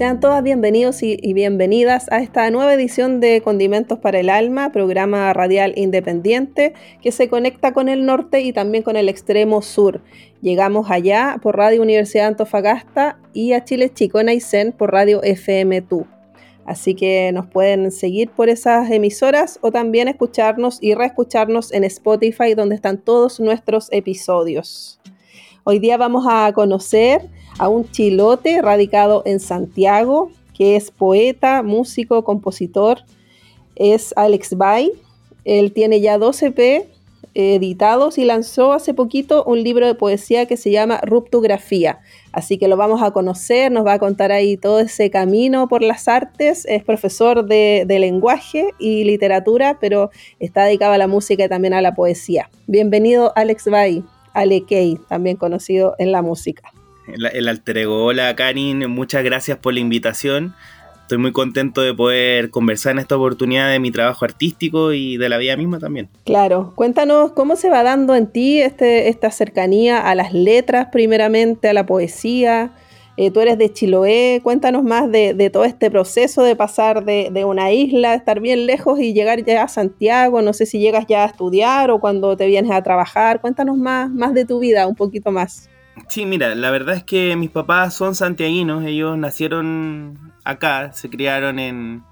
Sean todas bienvenidos y, bienvenidas a esta nueva edición de Condimentos para el Alma, programa radial independiente que se conecta con el norte y también con el extremo sur. Llegamos allá por Radio Universidad Antofagasta y a Chile Chico en Aysén por Radio FM2. Así que nos pueden seguir por esas emisoras o también escucharnos y reescucharnos en Spotify donde están todos nuestros episodios. Hoy día vamos a conocer a un chilote radicado en Santiago, que es poeta, músico, compositor. Es Alex Bay. Él tiene ya 12 EP editados y lanzó hace poquito un libro de poesía que se llama Ruptografía. Así que lo vamos a conocer, nos va a contar ahí todo ese camino por las artes. Es profesor de, lenguaje y literatura, pero está dedicado a la música y también a la poesía. Bienvenido Alex Bay, Ale Kay, también conocido en la música el, el alter Hola, Karin, muchas gracias por la invitación. Estoy muy contento de poder conversar en esta oportunidad de mi trabajo artístico y de la vida misma también. Claro, cuéntanos cómo se va dando en ti este, esta cercanía a las letras primeramente, a la poesía. Eh, tú eres de Chiloé, cuéntanos más de, todo este proceso de pasar de, una isla, estar bien lejos y llegar ya a Santiago, no sé si llegas ya a estudiar o cuando te vienes a trabajar, cuéntanos más de tu vida, un poquito más. Sí, mira, la verdad es que mis papás son santiaguinos, ellos nacieron acá, se criaron en,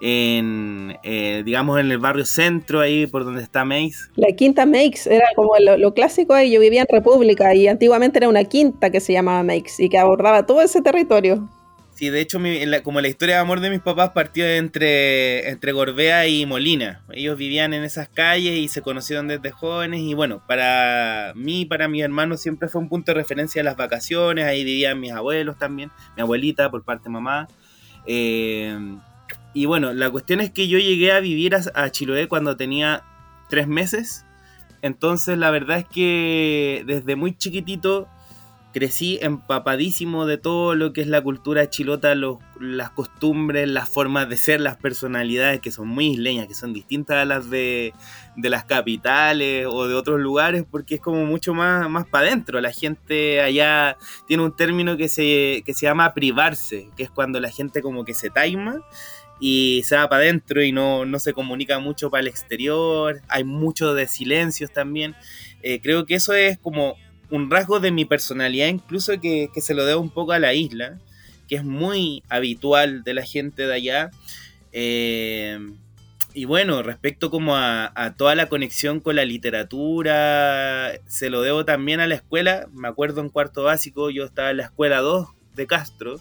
en eh, digamos, en el barrio centro, ahí por donde está Meix. La quinta Meix era como lo, clásico ahí, yo vivía en República y antiguamente era una quinta que se llamaba Meix y que abordaba todo ese territorio. Sí, de hecho, como la historia de amor de mis papás partió entre, entre Gorbea y Molina. Ellos vivían en esas calles y se conocieron desde jóvenes. Y bueno, para mí y para mi hermano siempre fue un punto de referencia las vacaciones. Ahí vivían mis abuelos también, mi abuelita por parte de mamá. Eh, y bueno, la cuestión es que yo llegué a vivir a, a Chiloé cuando tenía tres meses. Entonces, la verdad es que desde muy chiquitito crecí empapadísimo de todo lo que es la cultura chilota, las costumbres, las formas de ser, las personalidades que son muy isleñas, que son distintas a las de, las capitales o de otros lugares, porque es como mucho más, más para adentro. La gente allá tiene un término que se, se llama privarse, que es cuando la gente como que se taima y se va para adentro y no, se comunica mucho para el exterior, hay mucho de silencios también. Eh, creo que eso es como un rasgo de mi personalidad, incluso que, se lo debo un poco a la isla, que es muy habitual de la gente de allá. Eh, y bueno, respecto como a, toda la conexión con la literatura, se lo debo también a la escuela. Me acuerdo en cuarto básico, yo estaba en la escuela 2 de Castro.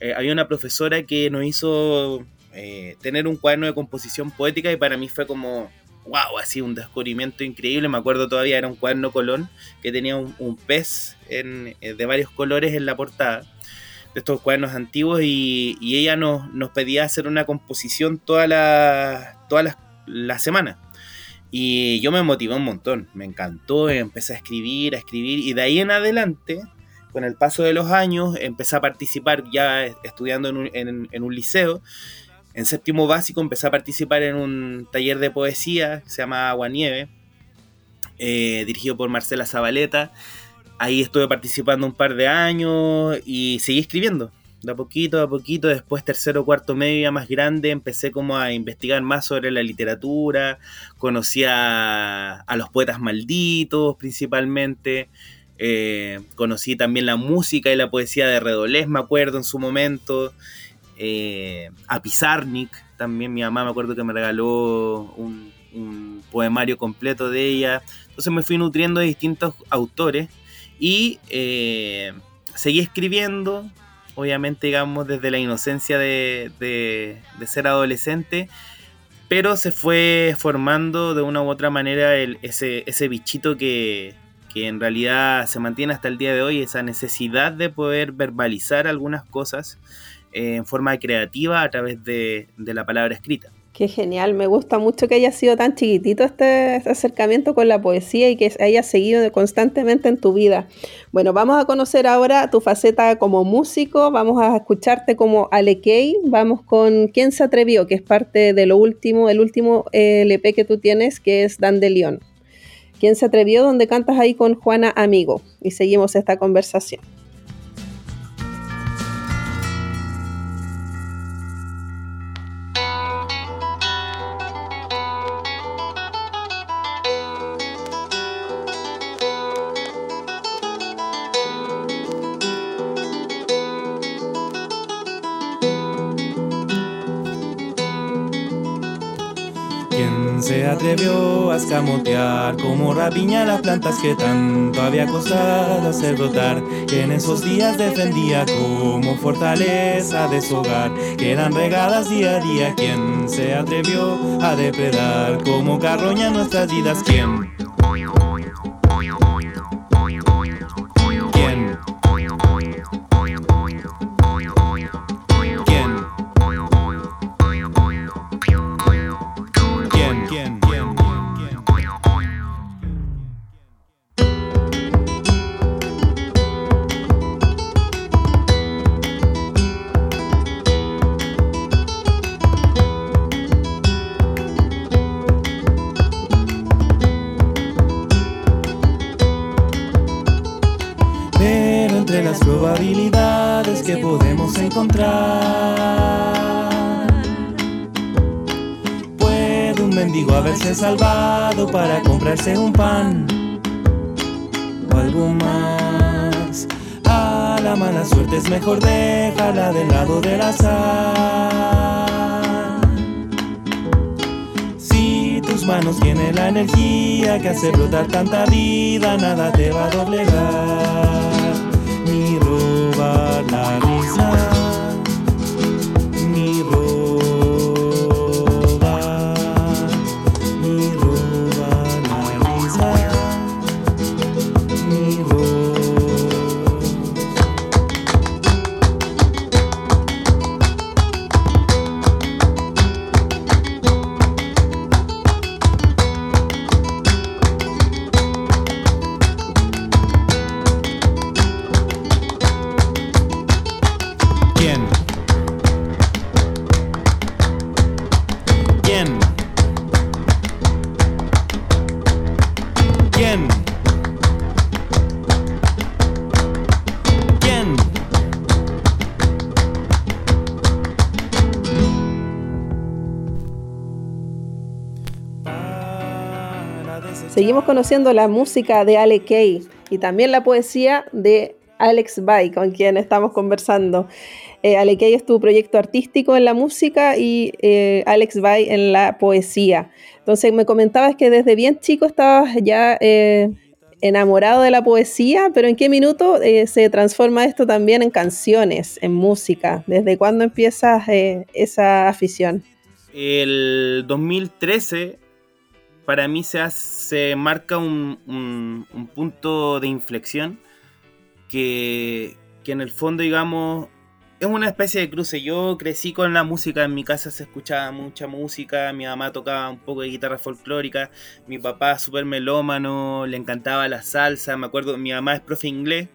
Eh, había una profesora que nos hizo eh, tener un cuaderno de composición poética y para mí fue como wow, así un descubrimiento increíble. Me acuerdo todavía, era un cuaderno Colón que tenía un, pez eh, de varios colores en la portada de estos cuadernos antiguos y, ella nos, pedía hacer una composición toda la, toda la, semana. Y yo me motivé un montón, me encantó, empecé a escribir, a escribir y de ahí en adelante, con el paso de los años, empecé a participar ya estudiando en un liceo en séptimo básico empecé a participar en un taller de poesía que se llama Agua Nieve, eh, dirigido por Marcela Zabaleta. Ahí estuve participando un par de años y seguí escribiendo. De a poquito, a poquito, después tercero, cuarto medio, más grande, empecé como a investigar más sobre la literatura, conocí a, los poetas malditos principalmente, eh, conocí también la música y la poesía de Redolés, me acuerdo en su momento, eh, a Pizarnik, también mi mamá me acuerdo que me regaló un, poemario completo de ella. Entonces me fui nutriendo de distintos autores y eh, seguí escribiendo, obviamente digamos desde la inocencia de, ser adolescente, pero se fue formando de una u otra manera ese, ese bichito que, que en realidad se mantiene hasta el día de hoy esa necesidad de poder verbalizar algunas cosas en forma creativa a través de, la palabra escrita. Qué genial, me gusta mucho que haya sido tan chiquitito este, acercamiento con la poesía y que haya seguido constantemente en tu vida. Bueno, vamos a conocer ahora tu faceta como músico, vamos a escucharte como Alekei, vamos con ¿Quién se atrevió? que es parte de lo último, el último eh, LP que tú tienes, que es Dandelion. ¿Quién se atrevió? Donde cantas ahí con Juana Amigo y seguimos esta conversación. Se atrevió a escamotear como rapiña las plantas que tanto había costado hacer brotar, que en esos días defendía como fortaleza de su hogar, que eran regadas día a día. quien se atrevió a depredar como carroña nuestras vidas? ¿Quién? O algo más. A la mala suerte es mejor dejarla del lado del azar. Si tus manos tienen la energía que hace brotar tanta vida, nada te va a doblegar conociendo la música de Ale Kay y también la poesía de Alex Bay, con quien estamos conversando. Eh, Ale Kay es tu proyecto artístico en la música y eh, Alex Bay en la poesía. Entonces me comentabas que desde bien chico estabas ya eh, enamorado de la poesía, pero ¿en qué minuto eh, se transforma esto también en canciones, en música? ¿Desde cuándo empiezas esa afición? El 2013 para mí se, hace, marca un, punto de inflexión que, en el fondo, digamos, es una especie de cruce. Yo crecí con la música, en mi casa se escuchaba mucha música, mi mamá tocaba un poco de guitarra folclórica, mi papá súper melómano, le encantaba la salsa, me acuerdo, mi mamá es profe inglés,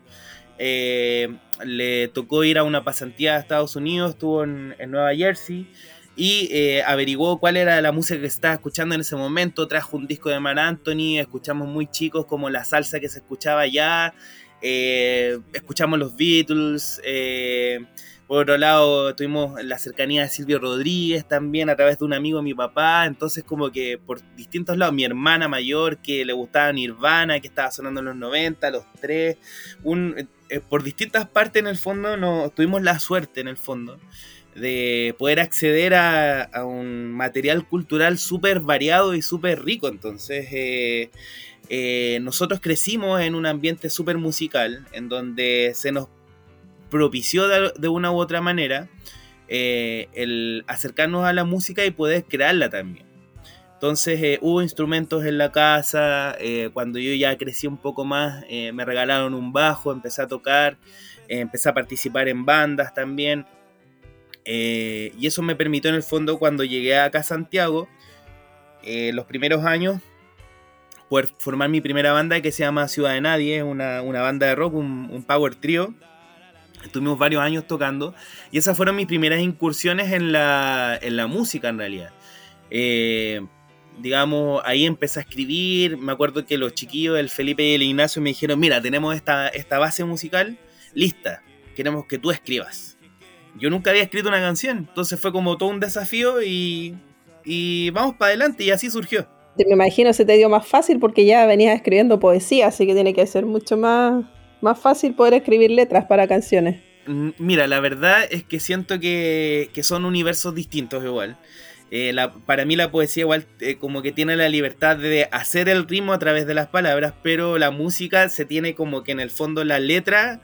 eh, le tocó ir a una pasantía a Estados Unidos, estuvo en Nueva Jersey y eh, averiguó cuál era la música que estaba escuchando en ese momento, trajo un disco de Mar Anthony, escuchamos muy chicos como la salsa que se escuchaba allá, eh, escuchamos los Beatles, eh, por otro lado tuvimos la cercanía de Silvio Rodríguez también a través de un amigo de mi papá, entonces como que por distintos lados, mi hermana mayor que le gustaba Nirvana, que estaba sonando en los 90, los tres, un, por distintas partes en el fondo no, tuvimos la suerte en el fondo de poder acceder a, un material cultural súper variado y súper rico. Entonces, eh, eh, nosotros crecimos en un ambiente súper musical, en donde se nos propició de, una u otra manera eh, el acercarnos a la música y poder crearla también. Entonces hubo instrumentos en la casa, cuando yo ya crecí un poco más me regalaron un bajo, empecé a tocar, empecé a participar en bandas también. Y eso me permitió en el fondo cuando llegué acá a Santiago, los primeros años, formar mi primera banda que se llama Ciudad de Nadie, una, una banda de rock, un, power trio. Estuvimos varios años tocando y esas fueron mis primeras incursiones en la, en la música en realidad. Eh, digamos, ahí empecé a escribir. Me acuerdo que los chiquillos, el Felipe y el Ignacio, me dijeron: Mira, tenemos esta, esta base musical lista. Queremos que tú escribas. Yo nunca había escrito una canción, entonces fue como todo un desafío y, y vamos para adelante, y así surgió. Me imagino se te dio más fácil porque ya venías escribiendo poesía, así que tiene que ser mucho más, más fácil poder escribir letras para canciones. Mira, la verdad es que siento que, que son universos distintos igual. Eh, para mí la poesía igual eh, como que tiene la libertad de hacer el ritmo a través de las palabras, pero la música se tiene como que en el fondo la letra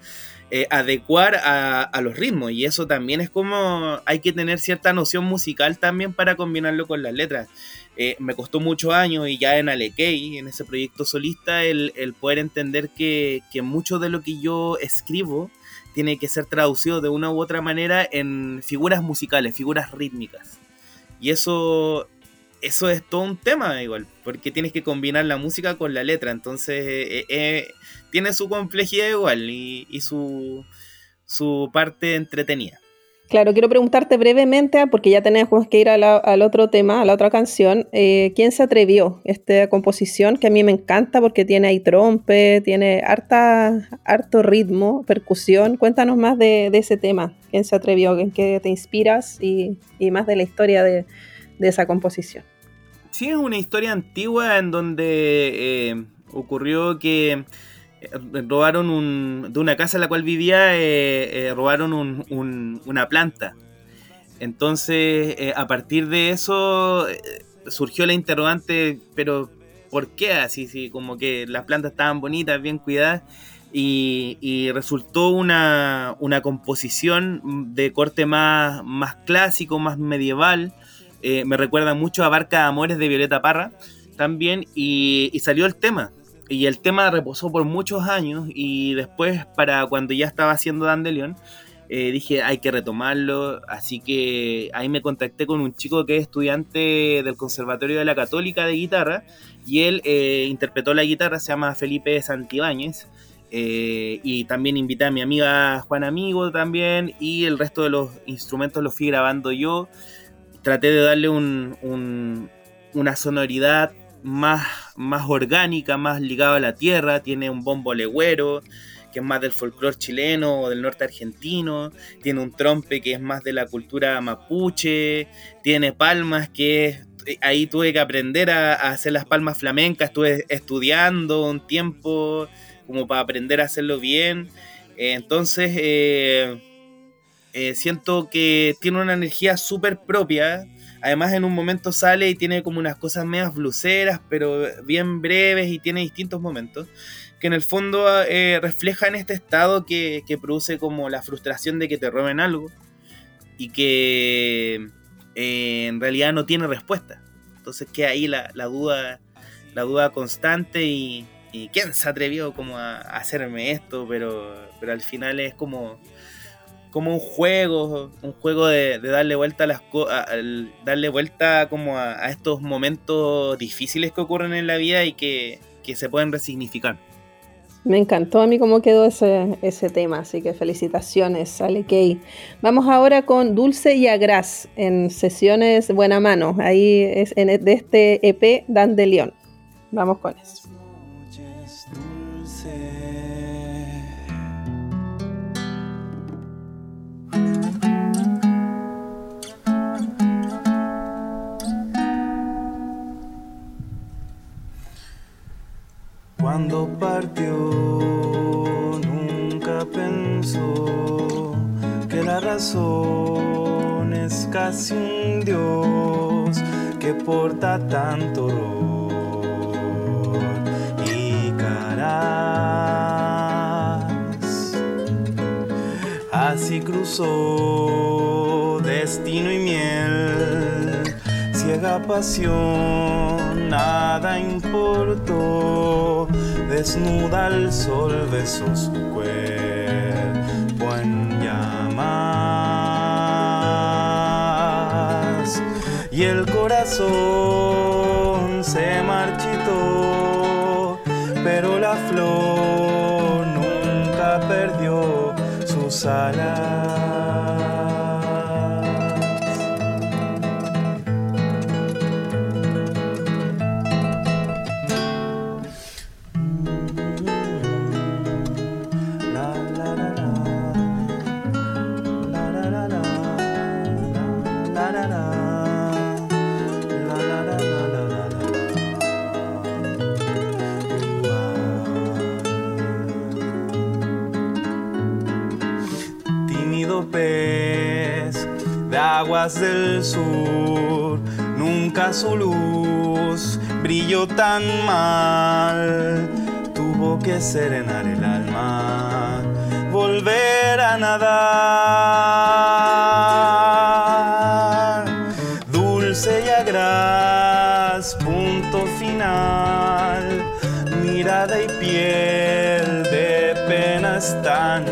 eh, adecuar a, los ritmos y eso también es como hay que tener cierta noción musical también para combinarlo con las letras. me costó muchos años y ya en Alekei, en ese proyecto solista, el, poder entender que, que mucho de lo que yo escribo tiene que ser traducido de una u otra manera en figuras musicales, figuras rítmicas. Y eso, eso es todo un tema igual, porque tienes que combinar la música con la letra, entonces eh, eh, tiene su complejidad igual y, su, su parte entretenida. Claro, quiero preguntarte brevemente, porque ya tenemos que ir al otro tema, a la otra canción. Eh, ¿Quién se atrevió esta composición? Que a mí me encanta porque tiene ahí trompe, tiene harta, harto ritmo, percusión. Cuéntanos más de, ese tema. ¿Quién se atrevió? ¿En qué te inspiras? Y, más de la historia de, esa composición. Sí, es una historia antigua en donde eh, ocurrió que eh, robaron un, de una casa en la cual vivía, eh, robaron una planta. Entonces, a partir de eso surgió la interrogante, pero ¿por qué así? Sí, como que las plantas estaban bonitas, bien cuidadas, y, resultó una, composición de corte más, más clásico, más medieval. Me recuerda mucho a Barca Amores de Violeta Parra también, y salió el tema. Y el tema reposó por muchos años y después para cuando ya estaba haciendo Dandelion eh, dije hay que retomarlo así que ahí me contacté con un chico que es estudiante del Conservatorio de la Católica de guitarra y él eh, interpretó la guitarra se llama Felipe Santibáñez eh, y también invité a mi amiga Juan Amigo también y el resto de los instrumentos los fui grabando yo traté de darle un, una sonoridad más, más orgánica, más ligada a la tierra, tiene un bombo legüero, que es más del folclore chileno o del norte argentino, tiene un trompe que es más de la cultura mapuche, tiene palmas que es, ahí tuve que aprender a, hacer las palmas flamencas, estuve estudiando un tiempo como para aprender a hacerlo bien, entonces eh, eh, siento que tiene una energía súper propia, Además, en un momento sale y tiene como unas cosas medias bluseras, pero bien breves y tiene distintos momentos que en el fondo eh, reflejan este estado que, produce como la frustración de que te roben algo y que eh, en realidad no tiene respuesta. Entonces queda ahí la, duda, la duda constante y, quién se atrevió como a, hacerme esto, pero, pero al final es como como un juego, un juego de, darle vuelta a las darle vuelta como a, estos momentos difíciles que ocurren en la vida y que, se pueden resignificar. Me encantó a mí cómo quedó ese, ese tema, así que felicitaciones, Ale Key. Vamos ahora con Dulce y Agras en sesiones Buena Mano, ahí es en, de este EP Dan de León. Vamos con eso. Cuando partió nunca pensó que la razón es casi un Dios que porta tanto dolor y caras. Así cruzó destino y miel. Ciega pasión, nada importó, desnuda al sol besó su cuerpo en llamas. Y el corazón se marchitó, pero la sus del sur, nunca su luz brilló tan mal, tuvo que serenar el alma, volver a nadar, dulce y agraz, punto final, mirada y piel de penas tan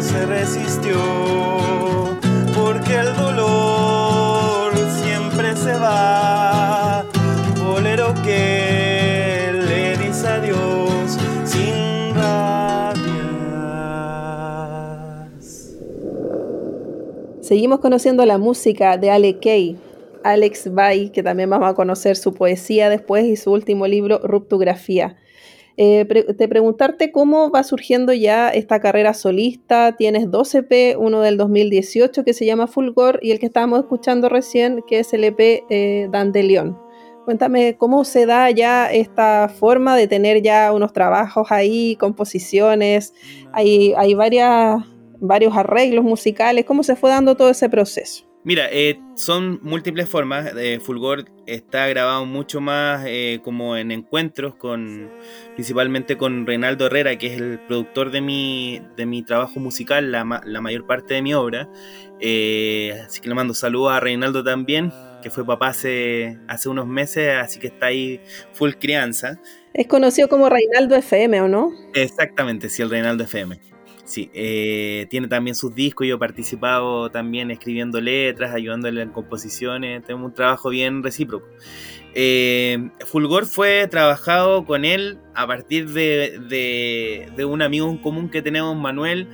se resistió porque el dolor siempre se va. Bolero que le dice adiós sin rabias. Seguimos conociendo la música de Ale Kay. Alex Bay, que también vamos a conocer su poesía después y su último libro, Ruptografía. Eh, te preguntarte cómo va surgiendo ya esta carrera solista. Tienes dos EP, uno del 2018 que se llama Fulgor y el que estábamos escuchando recién que es el EP eh, Dandelion. Cuéntame cómo se da ya esta forma de tener ya unos trabajos ahí, composiciones, hay, hay varias, varios arreglos musicales, cómo se fue dando todo ese proceso. Mira, eh, son múltiples formas. Eh, Fulgor está grabado mucho más eh, como en encuentros con, principalmente con Reinaldo Herrera, que es el productor de mi, de mi trabajo musical, la, mayor parte de mi obra. así que le mando saludos a Reinaldo también, que fue papá hace, hace unos meses, así que está ahí full crianza. Es conocido como Reinaldo FM, ¿o no? Exactamente, sí, el Reinaldo FM. Sí, eh, tiene también sus discos, yo he participado también escribiendo letras, ayudándole en composiciones, tenemos un trabajo bien recíproco. Eh, Fulgor fue trabajado con él a partir de, de, un amigo en común que tenemos, Manuel,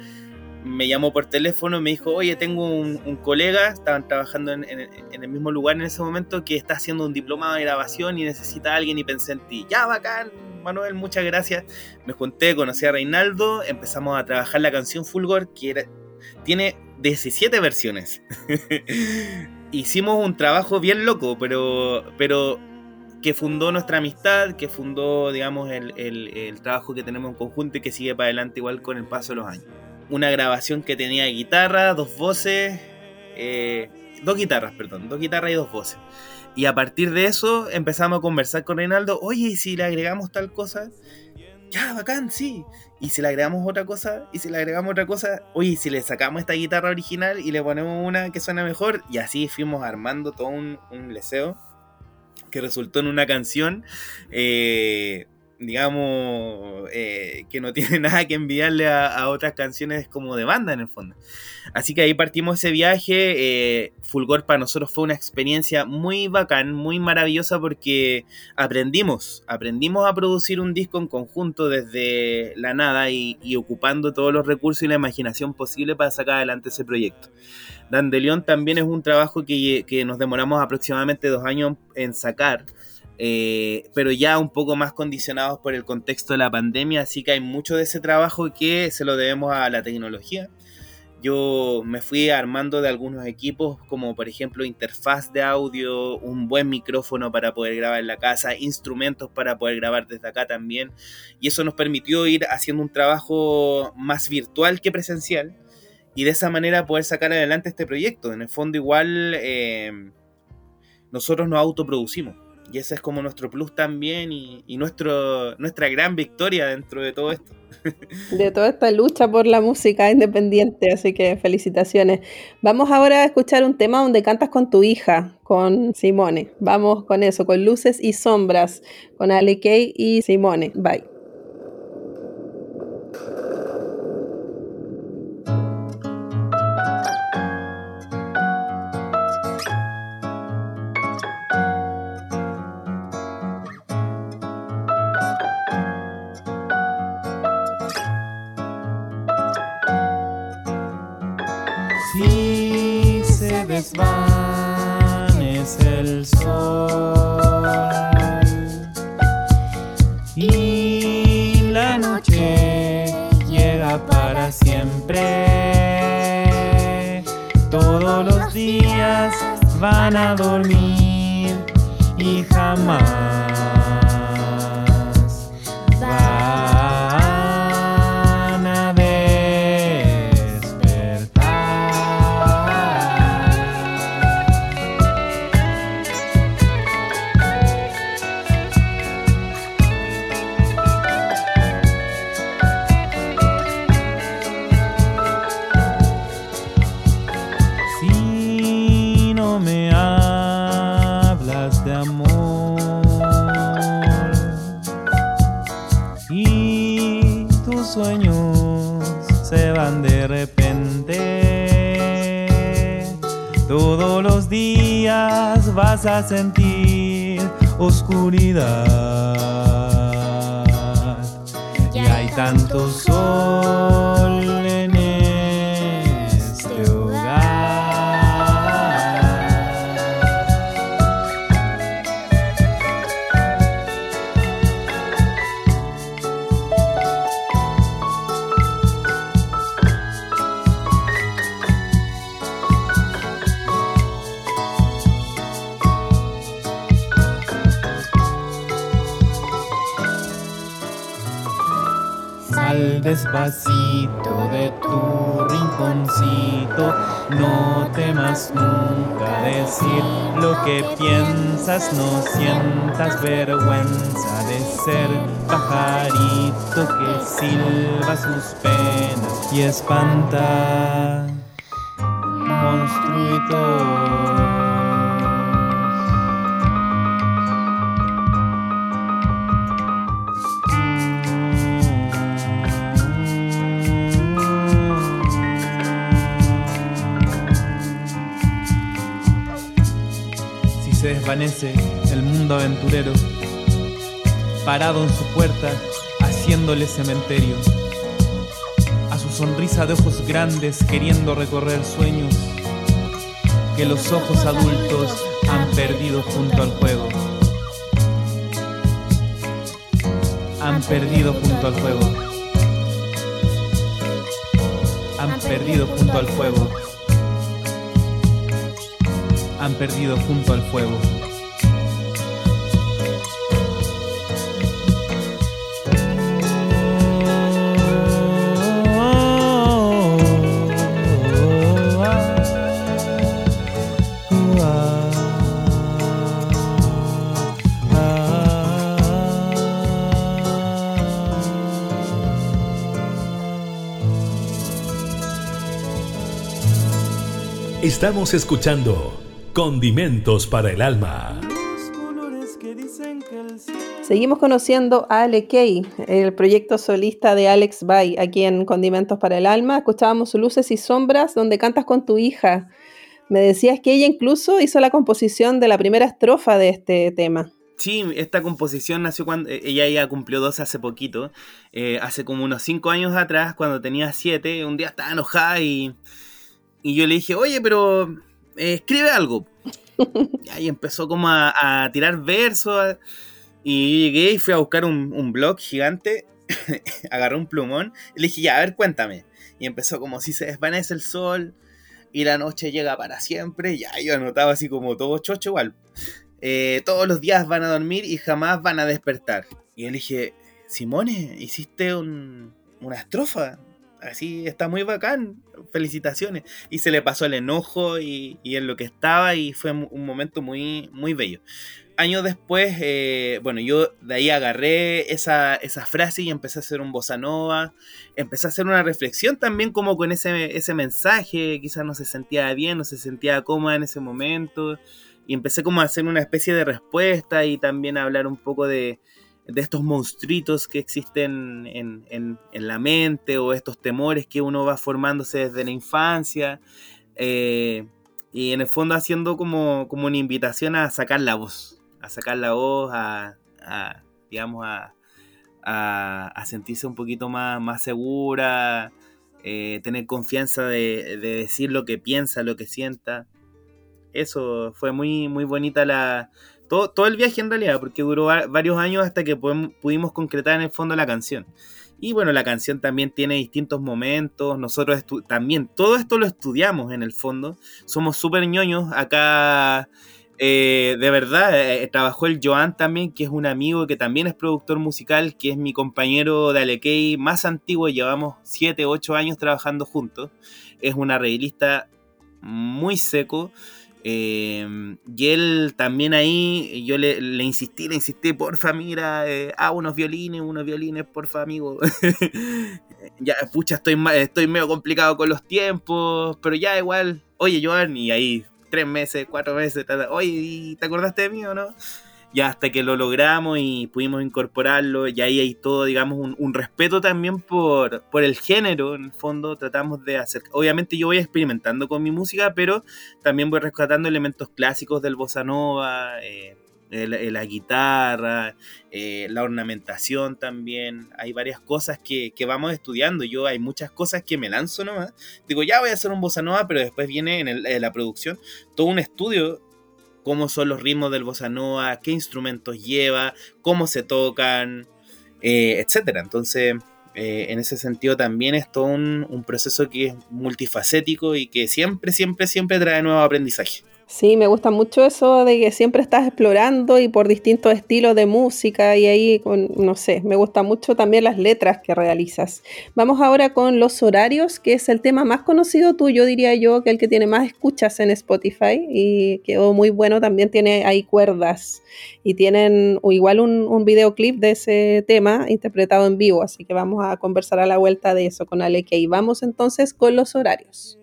me llamó por teléfono y me dijo, oye, tengo un, colega, estaban trabajando en, el mismo lugar en ese momento, que está haciendo un diplomado de grabación y necesita a alguien y pensé en ti. Ya, bacán, Manuel, muchas gracias. Me junté, conocí a Reinaldo, empezamos a trabajar la canción Fulgor, que tiene 17 versiones. Hicimos un trabajo bien loco, pero, pero que fundó nuestra amistad, que fundó, digamos, el, el trabajo que tenemos en conjunto y que sigue para adelante igual con el paso de los años una grabación que tenía guitarra, dos voces, eh, dos guitarras, perdón, dos guitarras y dos voces. Y a partir de eso empezamos a conversar con Reinaldo, oye, ¿y si le agregamos tal cosa? Ya, bacán, sí. Y si le agregamos otra cosa, y si le agregamos otra cosa, oye, ¿y si le sacamos esta guitarra original y le ponemos una que suena mejor, y así fuimos armando todo un, un leseo que resultó en una canción eh, digamos, eh, que no tiene nada que enviarle a, otras canciones como de banda en el fondo. Así que ahí partimos ese viaje. Eh, Fulgor para nosotros fue una experiencia muy bacán, muy maravillosa porque aprendimos, aprendimos a producir un disco en conjunto desde la nada y, ocupando todos los recursos y la imaginación posible para sacar adelante ese proyecto. Dandelion también es un trabajo que, que nos demoramos aproximadamente dos años en sacar. Eh, pero ya un poco más condicionados por el contexto de la pandemia, así que hay mucho de ese trabajo que se lo debemos a la tecnología. yo me fui armando de algunos equipos, como por ejemplo interfaz de audio, un buen micrófono para poder grabar en la casa, instrumentos para poder grabar desde acá también. Y eso nos permitió ir haciendo un trabajo más virtual que presencial y de esa manera poder sacar adelante este proyecto. En el fondo igual eh, nosotros nos autoproducimos. Y ese es como nuestro plus también y, nuestro, nuestra gran victoria dentro de todo esto. De toda esta lucha por la música independiente, así que felicitaciones. Vamos ahora a escuchar un tema donde cantas con tu hija, con Simone. Vamos con eso, con luces y sombras, con Ale Kay y Simone. Bye. El sol y la noche llega para siempre. Todos los días van a dormir y jamás vas a sentir oscuridad. Y hay tanto sol de tu rinconcito. No temas nunca decir lo que piensas, no sientas vergüenza de ser pajarito que silba sus penas y espanta monstruito. El mundo aventurero, parado en su puerta, haciéndole cementerio. A su sonrisa de ojos grandes queriendo recorrer sueños que los ojos adultos han perdido junto al juego. Han perdido junto al fuego. Han perdido junto al fuego. Han perdido junto al fuego. Estamos escuchando Condimentos para el Alma. Seguimos conociendo a Ale Kay, el proyecto solista de Alex Bay, aquí en Condimentos para el Alma. Escuchábamos Luces y Sombras, donde cantas con tu hija. Me decías que ella incluso hizo la composición de la primera estrofa de este tema. Sí, esta composición nació cuando eh, ella ya cumplió dos hace poquito, eh, hace como unos cinco años atrás, cuando tenía siete, un día estaba enojada y y yo le dije, oye, pero eh, escribe algo. y ahí empezó como a, tirar versos. Y yo llegué y fui a buscar un, blog gigante. agarré un plumón. Y le dije, ya, a ver, cuéntame. y empezó como si se desvanece el sol y la noche llega para siempre. Ya yo anotaba así como todo chocho igual. Eh, todos los días van a dormir y jamás van a despertar. Y él dije, Simone, hiciste una estrofa. Así está muy bacán. Felicitaciones. Y se le pasó el enojo y, en lo que estaba y fue un momento muy, muy bello. Años después, eh, bueno, yo de ahí agarré esa, esa, frase y empecé a hacer un bossa nova. Empecé a hacer una reflexión también como con ese, ese mensaje. Quizás no se sentía bien, no se sentía cómoda en ese momento y empecé como a hacer una especie de respuesta y también a hablar un poco de, estos monstruitos que existen en, la mente o estos temores que uno va formándose desde la infancia. Eh, y en el fondo haciendo como, como, una invitación a sacar la voz, a sacar la voz, a, digamos, a, a, sentirse un poquito más, más segura, eh, tener confianza de, de, decir lo que piensa, lo que sienta eso, fue muy, muy bonita la... Todo, todo el viaje en realidad, porque duró varios años hasta que pudimos concretar en el fondo la canción. Y bueno, la canción también tiene distintos momentos. Nosotros también todo esto lo estudiamos en el fondo. Somos súper ñoños. Acá, eh, de verdad, eh, trabajó el Joan también, que es un amigo que también es productor musical, que es mi compañero de Alekei más antiguo. Llevamos 7, 8 años trabajando juntos. Es un arreglista muy seco. Eh, y él también ahí, yo le, insistí, le insistí, porfa, mira, eh, ah, unos violines, unos violines, porfa, amigo. ya, pucha, estoy, estoy medio complicado con los tiempos, pero ya igual, oye, Joan, y ahí tres meses, cuatro meses, oye, ¿te acordaste de mí o no? Ya hasta que lo logramos y pudimos incorporarlo, y ahí hay todo, digamos, un, respeto también por, por, el género, en el fondo tratamos de hacer, obviamente yo voy experimentando con mi música, pero también voy rescatando elementos clásicos del bossa nova, eh, la guitarra, eh, la ornamentación también, hay varias cosas que, que, vamos estudiando, yo hay muchas cosas que me lanzo nomás, digo ya voy a hacer un bossa nova, pero después viene en, en la producción todo un estudio cómo son los ritmos del bossa nova, qué instrumentos lleva, cómo se tocan, eh, etcétera. Entonces, eh, en ese sentido también es todo un, un, proceso que es multifacético y que siempre, siempre, siempre trae nuevo aprendizaje. Sí, me gusta mucho eso de que siempre estás explorando y por distintos estilos de música y ahí, con, no sé, me gusta mucho también las letras que realizas. Vamos ahora con los horarios, que es el tema más conocido tuyo, diría yo, que el que tiene más escuchas en Spotify y quedó muy bueno, también tiene ahí cuerdas y tienen igual un, un videoclip de ese tema interpretado en vivo, así que vamos a conversar a la vuelta de eso con Ale y Vamos entonces con los horarios.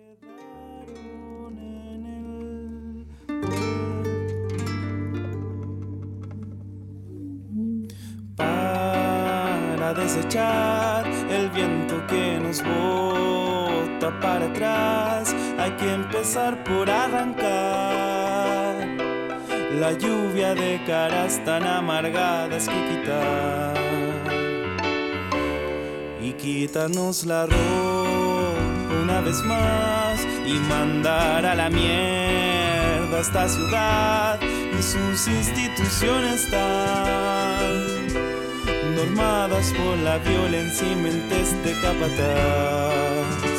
Desechar el viento que nos bota para atrás. Hay que empezar por arrancar. La lluvia de caras tan amargadas que quitar y quitarnos la ropa una vez más y mandar a la mierda esta ciudad y sus instituciones tan normadas por la violencia y mentes de capataz.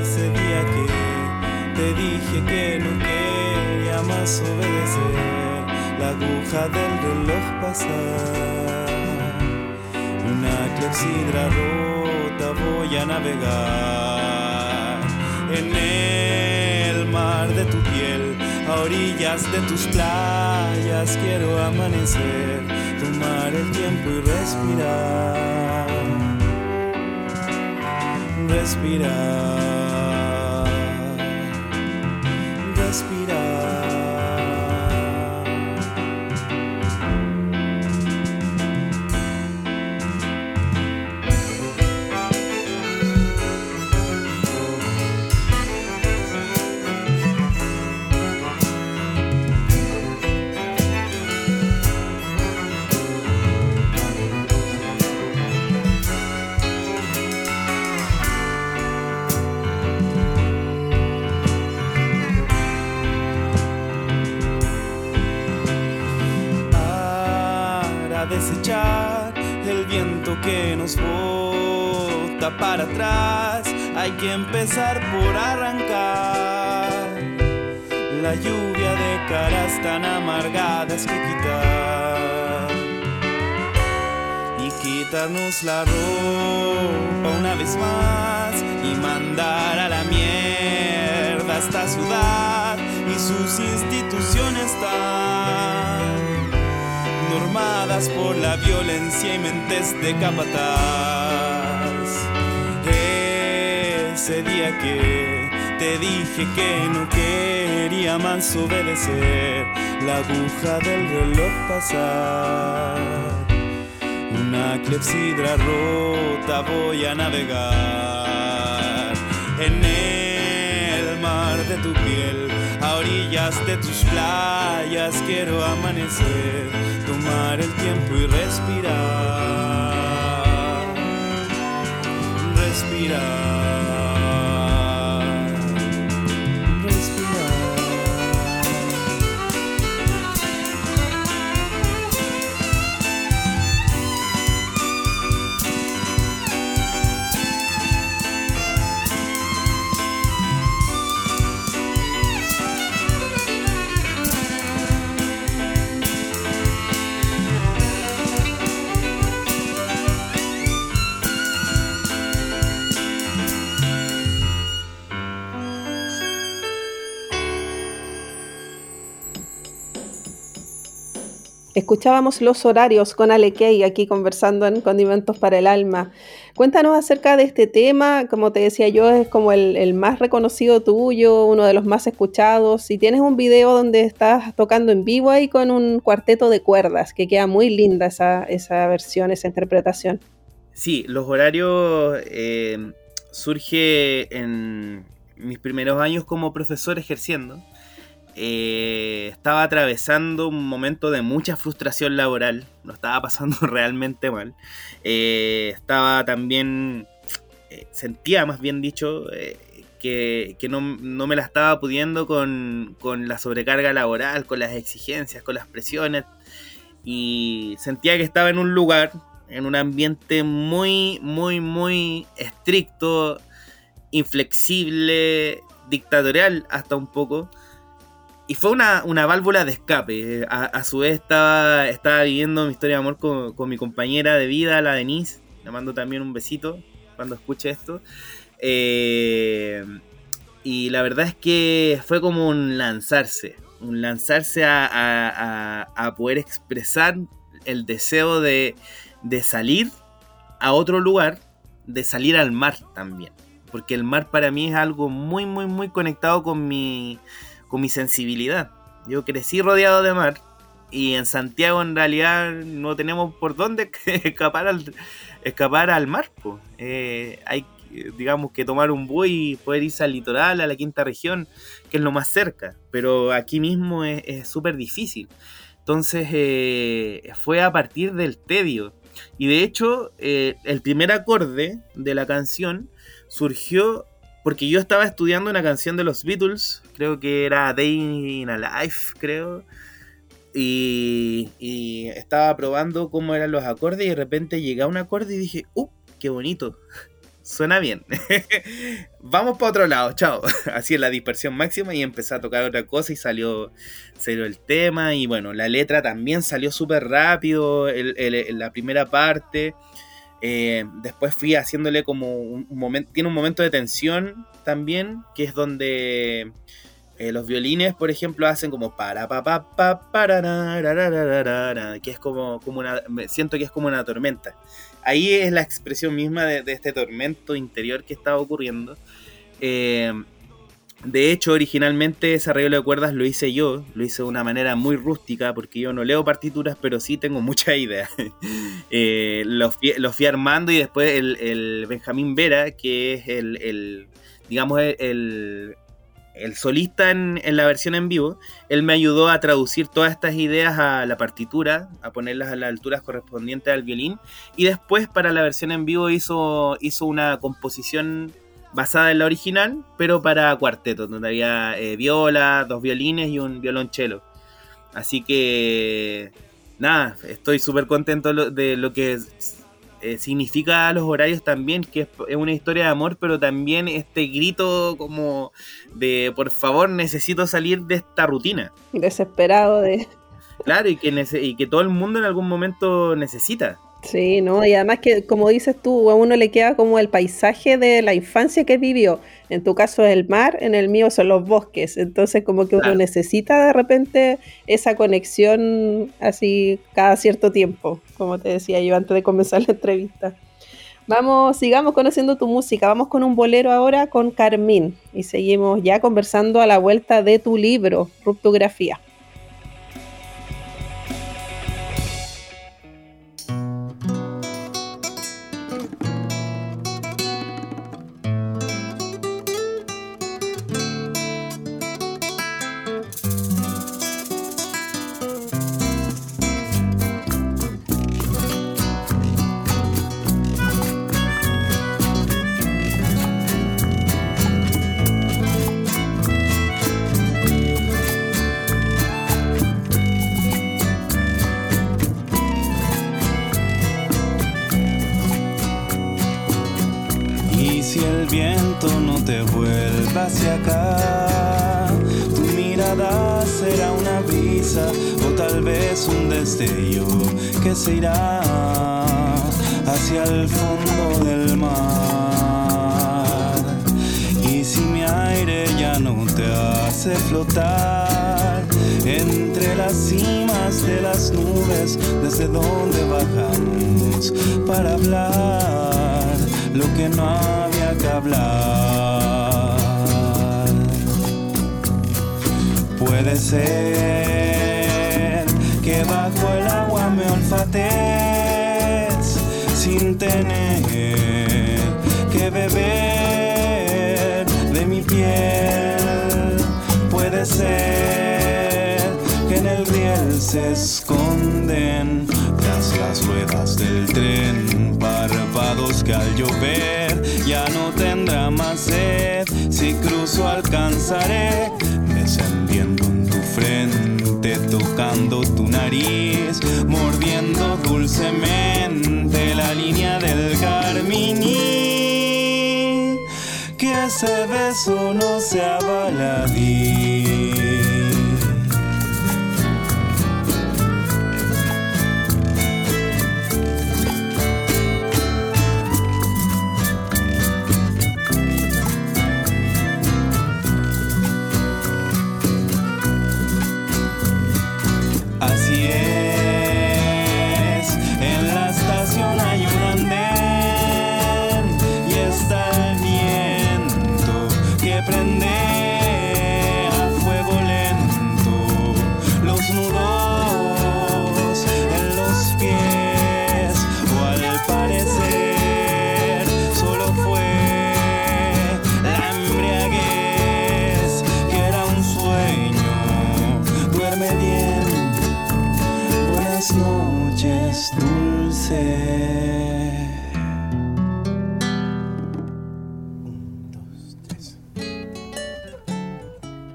Ese día que te dije que no quería más obedecer la aguja del reloj pasar. Una clepsidra rota voy a navegar en el mar de tu piel, orillas de tus playas quiero amanecer tomar el tiempo y respirar. Respirar. Viento que nos bota para atrás, hay que empezar por arrancar. La lluvia de caras tan amargadas que quitar. Y quitarnos la ropa una vez más y mandar a la mierda esta ciudad y sus instituciones tan normadas por la violencia y mentes de capataz. Ese día que te dije que no quería más obedecer la aguja del reloj pasar. Una clepsidra rota voy a navegar en el mar de tu piel, orillas de tus playas quiero amanecer, tomar el tiempo y respirar, respirar. Escuchábamos los horarios con Alekei aquí conversando en Condimentos para el Alma. Cuéntanos acerca de este tema, como te decía yo, es como el, más reconocido tuyo, uno de los más escuchados. Y tienes un video donde estás tocando en vivo ahí con un cuarteto de cuerdas, que queda muy linda esa, esa versión, esa interpretación. Sí, los horarios eh, surge en mis primeros años como profesor ejerciendo. Eh, estaba atravesando un momento de mucha frustración laboral, lo estaba pasando realmente mal. Eh, estaba también, eh, sentía más bien dicho, que, no, me la estaba pudiendo con, con, la sobrecarga laboral, con las exigencias, con las presiones. Y sentía que estaba en un lugar, en un ambiente muy, muy, muy estricto, inflexible, dictatorial hasta un poco y fue una, válvula de escape. A, su vez estaba, estaba viviendo mi historia de amor con, mi compañera de vida, la Denise. Le mando también un besito cuando escuche esto. Eh, y la verdad es que fue como un lanzarse. Un lanzarse a, poder expresar el deseo de, de salir a otro lugar, de salir al mar también. Porque el mar para mí es algo muy, muy, muy conectado con mi con mi sensibilidad. Yo crecí rodeado de mar y en Santiago en realidad no tenemos por dónde escapar al, escapar al mar. Eh, hay digamos que tomar un bus y poder irse al litoral, a la quinta región, que es lo más cerca, pero aquí mismo es súper difícil. Entonces eh, fue a partir del tedio. Y de hecho, eh, el primer acorde de la canción surgió porque yo estaba estudiando una canción de los Beatles, creo que era Day in a Life, creo. Y, estaba probando cómo eran los acordes y de repente llegué a un acorde y dije, ¡uh! ¡Qué bonito! Suena bien. Vamos para otro lado, chao. Así es la dispersión máxima y empecé a tocar otra cosa y salió, salió el tema. Y bueno, la letra también salió súper rápido, la primera parte. Eh, después fui haciéndole como un, momento, tiene un momento de tensión también, que es donde eh, los violines, por ejemplo, hacen como para pa pa pa para que es como, como una, siento que es como una tormenta. Ahí es la expresión misma de, este tormento interior que estaba ocurriendo. Eh, de hecho, originalmente ese arreglo de cuerdas lo hice yo, lo hice de una manera muy rústica, porque yo no leo partituras, pero sí tengo mucha idea. eh, los, fui, armando y después el, Benjamín Vera, que es el, digamos, el, solista en, la versión en vivo, él me ayudó a traducir todas estas ideas a la partitura, a ponerlas a las alturas correspondientes al violín, y después para la versión en vivo hizo, hizo una composición basada en la original, pero para cuarteto, donde había eh, viola, dos violines y un violonchelo. Así que, nada, estoy súper contento de lo que eh, significa los horarios también, que es, una historia de amor, pero también este grito como de por favor necesito salir de esta rutina. Desesperado de... Claro, y que, y que todo el mundo en algún momento necesita. Sí, ¿no? Y además que, como dices tú, a uno le queda como el paisaje de la infancia que vivió. En tu caso es el mar, en el mío son los bosques. Entonces como que uno necesita de repente esa conexión así cada cierto tiempo, como te decía yo antes de comenzar la entrevista. Vamos, sigamos conociendo tu música. Vamos con un bolero ahora con Carmín y seguimos ya conversando a la vuelta de tu libro, Ruptografía. Se irá hacia el fondo del mar. Y si mi aire ya no te hace flotar entre las cimas de las nubes, desde donde bajamos para hablar lo que no había que hablar. Puede ser sin tener que beber de mi piel. Puede ser que en el riel se esconden tras las ruedas del tren, párpados que al llover ya no tendrá más sed. Si cruzo alcanzaré descendiendo en tu frente tocando tu nariz, mordiendo dulcemente la línea del carmín. Que ese beso no sea baladí.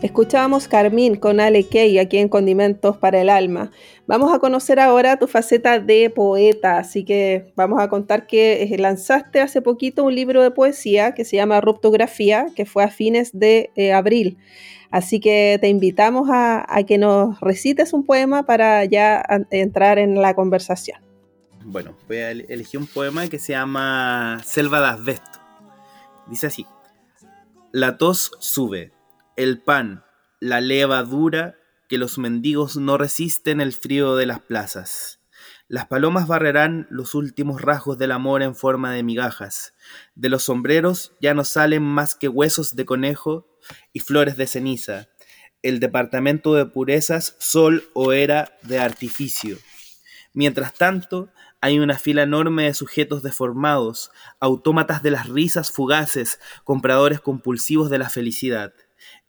Escuchábamos Carmín con Ale Key aquí en Condimentos para el Alma. Vamos a conocer ahora tu faceta de poeta, así que vamos a contar que eh, lanzaste hace poquito un libro de poesía que se llama Ruptografía, que fue a fines de eh, abril. Así que te invitamos a, que nos recites un poema para ya entrar en la conversación. Bueno, voy a elegir un poema que se llama Selva de Asbesto. Dice así: La tos sube el pan, la levadura, que los mendigos no resisten el frío de las plazas. Las palomas barrerán los últimos rasgos del amor en forma de migajas. De los sombreros ya no salen más que huesos de conejo y flores de ceniza. El departamento de purezas, sol o era de artificio. Mientras tanto, hay una fila enorme de sujetos deformados, autómatas de las risas fugaces, compradores compulsivos de la felicidad.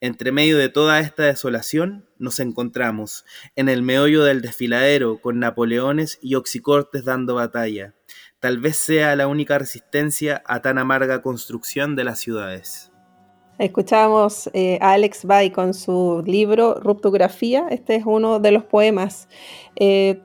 Entre medio de toda esta desolación nos encontramos, en el meollo del desfiladero, con Napoleones y Oxicortes dando batalla. Tal vez sea la única resistencia a tan amarga construcción de las ciudades. Escuchamos eh, a Alex Bay con su libro Ruptografía. Este es uno de los poemas. Eh,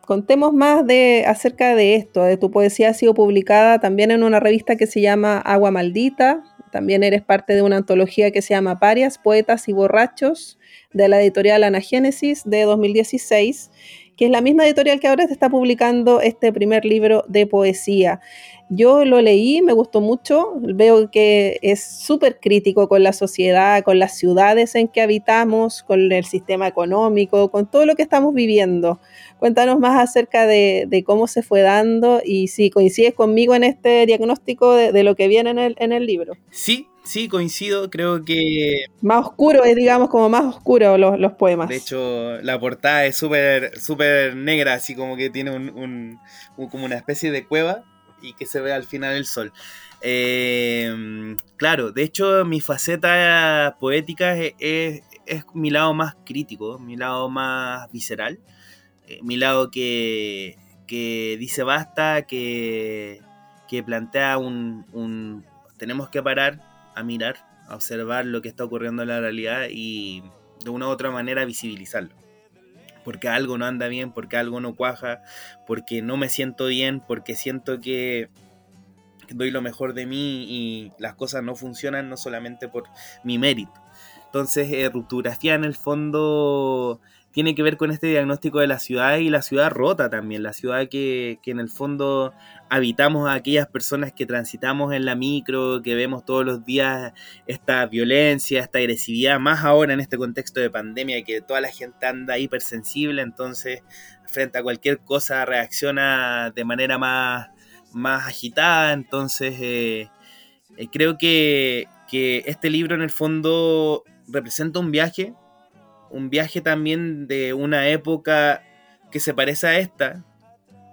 contemos más de, acerca de esto. De tu poesía ha sido publicada también en una revista que se llama Agua Maldita. También eres parte de una antología que se llama Parias, Poetas y Borrachos de la editorial Anagénesis de 2016 que es la misma editorial que ahora se está publicando este primer libro de poesía. Yo lo leí, me gustó mucho, veo que es súper crítico con la sociedad, con las ciudades en que habitamos, con el sistema económico, con todo lo que estamos viviendo. Cuéntanos más acerca de, cómo se fue dando y si coincides conmigo en este diagnóstico de, lo que viene en el, en el libro. Sí, sí, coincido, creo que... Más oscuro, es digamos como más oscuro los, los poemas. De hecho, la portada es súper súper negra, así como que tiene un, como una especie de cueva y que se ve al final el sol. Em, claro, de hecho mi faceta poética es, mi lado más crítico, mi lado más visceral, eh, mi lado que, que dice basta, que, que plantea un, un, Tenemos que parar a mirar, a observar lo que está ocurriendo en la realidad y de una u otra manera visibilizarlo porque algo no anda bien, porque algo no cuaja, porque no me siento bien, porque siento que doy lo mejor de mí y las cosas no funcionan no solamente por mi mérito. Entonces, eh, en el fondo tiene que ver con este diagnóstico de la ciudad y la ciudad rota también, la ciudad que, que, en el fondo habitamos a aquellas personas que transitamos en la micro, que vemos todos los días esta violencia, esta agresividad, más ahora en este contexto de pandemia que toda la gente anda hipersensible, entonces frente a cualquier cosa reacciona de manera más, más agitada, entonces eh, eh, creo que, que este libro en el fondo representa un viaje un viaje también de una época que se parece a esta.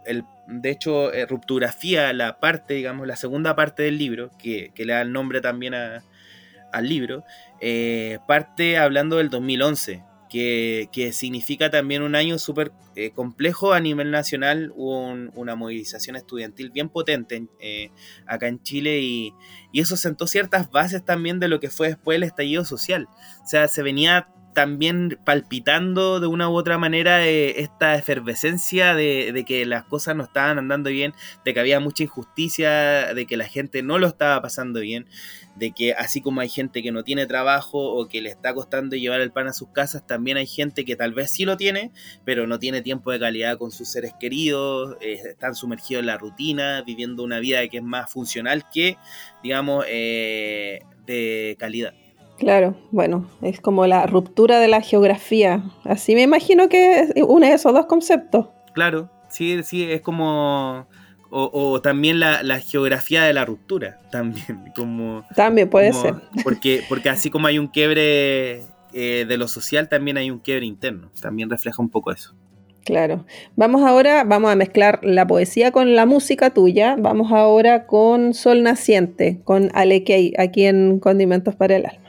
El, de hecho, eh, la parte, digamos, la segunda parte del libro, que, le da el nombre también al libro, eh, parte hablando del 2011, que, significa también un año súper eh, complejo a nivel nacional. Hubo una movilización estudiantil bien potente acá en Chile y, y, eso sentó ciertas bases también de lo que fue después el estallido social. O sea, se venía también palpitando de una u otra manera eh, esta efervescencia de, que las cosas no estaban andando bien, de que había mucha injusticia, de que la gente no lo estaba pasando bien, de que así como hay gente que no tiene trabajo o que le está costando llevar el pan a sus casas, también hay gente que tal vez sí lo tiene, pero no tiene tiempo de calidad con sus seres queridos, eh, están sumergidos en la rutina, viviendo una vida que es más funcional que, digamos, eh, de calidad. Claro, bueno, es como la ruptura de la geografía. Así me imagino que une esos dos conceptos. Claro, sí, sí, es como... O, también la, geografía de la ruptura, también. Como, también puede ser. Porque, porque así como hay un quiebre eh, de lo social, también hay un quiebre interno. También refleja un poco eso. Claro. Vamos ahora, vamos a mezclar la poesía con la música tuya. Vamos ahora con Sol Naciente, con Alekei, aquí en Condimentos para el Alma.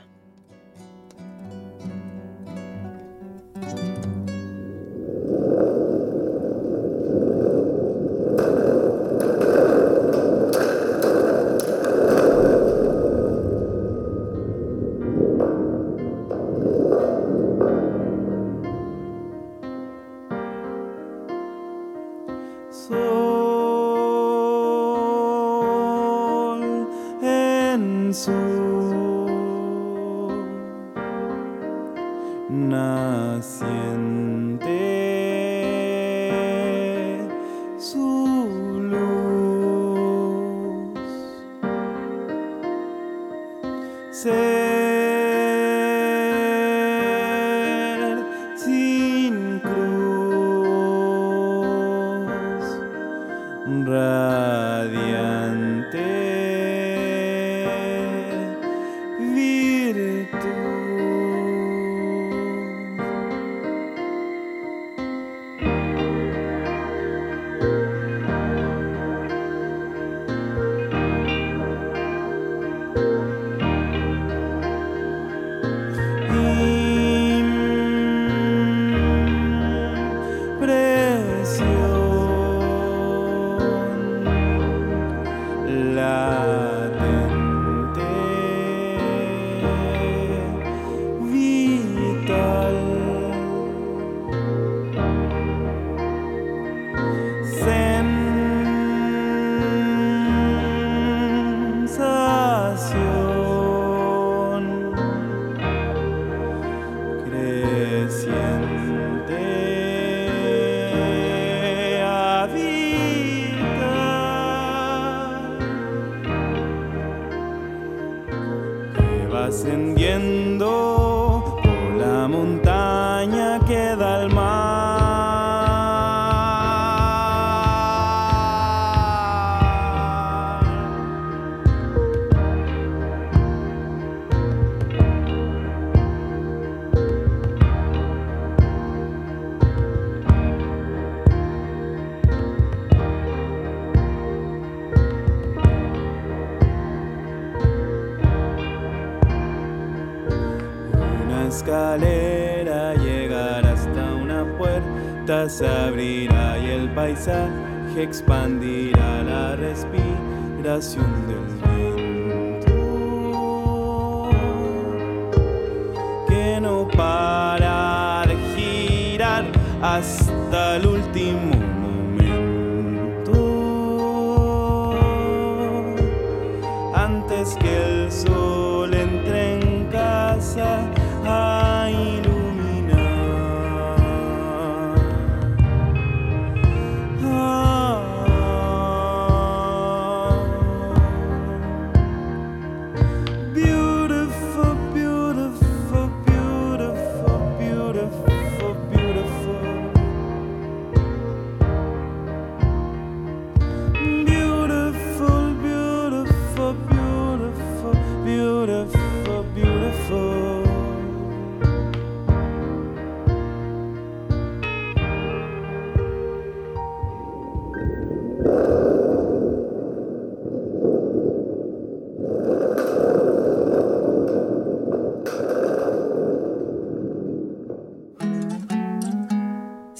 Antes que el sol entre en casa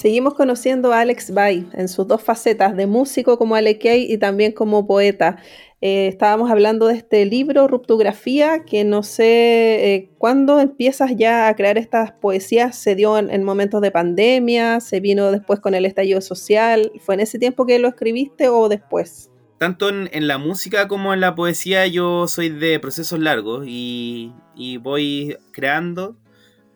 Seguimos conociendo a Alex Bay en sus dos facetas, de músico como Alekei y también como poeta. Eh, estábamos hablando de este libro, Ruptografía, que no sé eh, cuándo empiezas ya a crear estas poesías. ¿Se dio en, en momentos de pandemia? ¿Se vino después con el estallido social? ¿Fue en ese tiempo que lo escribiste o después? Tanto en, en la música como en la poesía yo soy de procesos largos y, y voy creando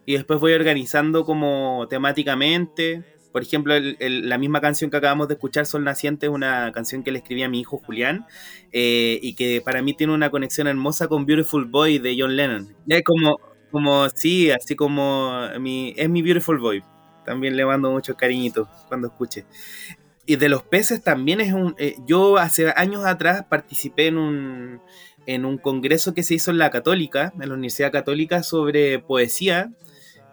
y después voy organizando como temáticamente. Por ejemplo, el- el- la misma canción que acabamos de escuchar, Sol Naciente, es una canción que le escribí a mi hijo Julián eh, y que para mí tiene una conexión hermosa con Beautiful Boy de John Lennon. Es como, como sí, así como mi, es mi Beautiful Boy. También le mando muchos cariñitos cuando escuche. Y de los peces también es un... eh, yo hace años atrás participé en un, en un congreso que se hizo en la Católica, en la Universidad Católica, sobre poesía.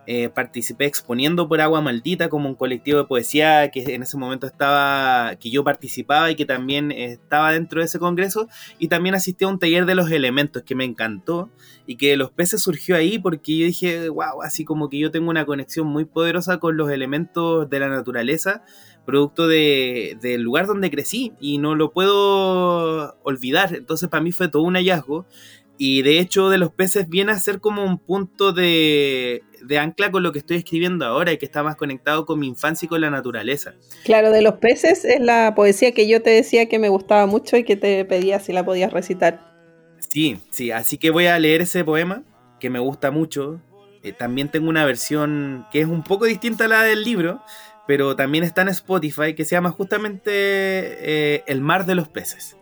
Eh, participé exponiendo por Agua Maldita como un colectivo de poesía que en ese momento estaba, que yo participaba y que también estaba dentro de ese congreso. Y también asistí a un taller de los elementos que me encantó y que los peces surgió ahí porque yo dije, wow, así como que yo tengo una conexión muy poderosa con los elementos de la naturaleza producto de, del lugar donde crecí y no lo puedo olvidar. Entonces para mí fue todo un hallazgo y de hecho de los peces viene a ser como un punto de, de ancla con lo que estoy escribiendo ahora y que está más conectado con mi infancia y con la naturaleza. Claro, de los peces es la poesía que yo te decía que me gustaba mucho y que te pedía si la podías recitar. Sí, sí, así que voy a leer ese poema que me gusta mucho. Eh, también tengo una versión que es un poco distinta a la del libro, pero también está en Spotify que se llama justamente eh, El mar de los peces,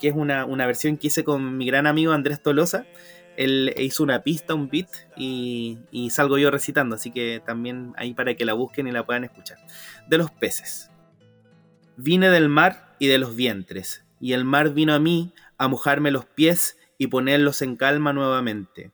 que es una, una versión que hice con mi gran amigo Andrés Tolosa. Él hizo una pista, un beat, y, y salgo yo recitando, así que también ahí para que la busquen y la puedan escuchar. De los peces. Vine del mar y de los vientres, y el mar vino a mí a mojarme los pies y ponerlos en calma nuevamente.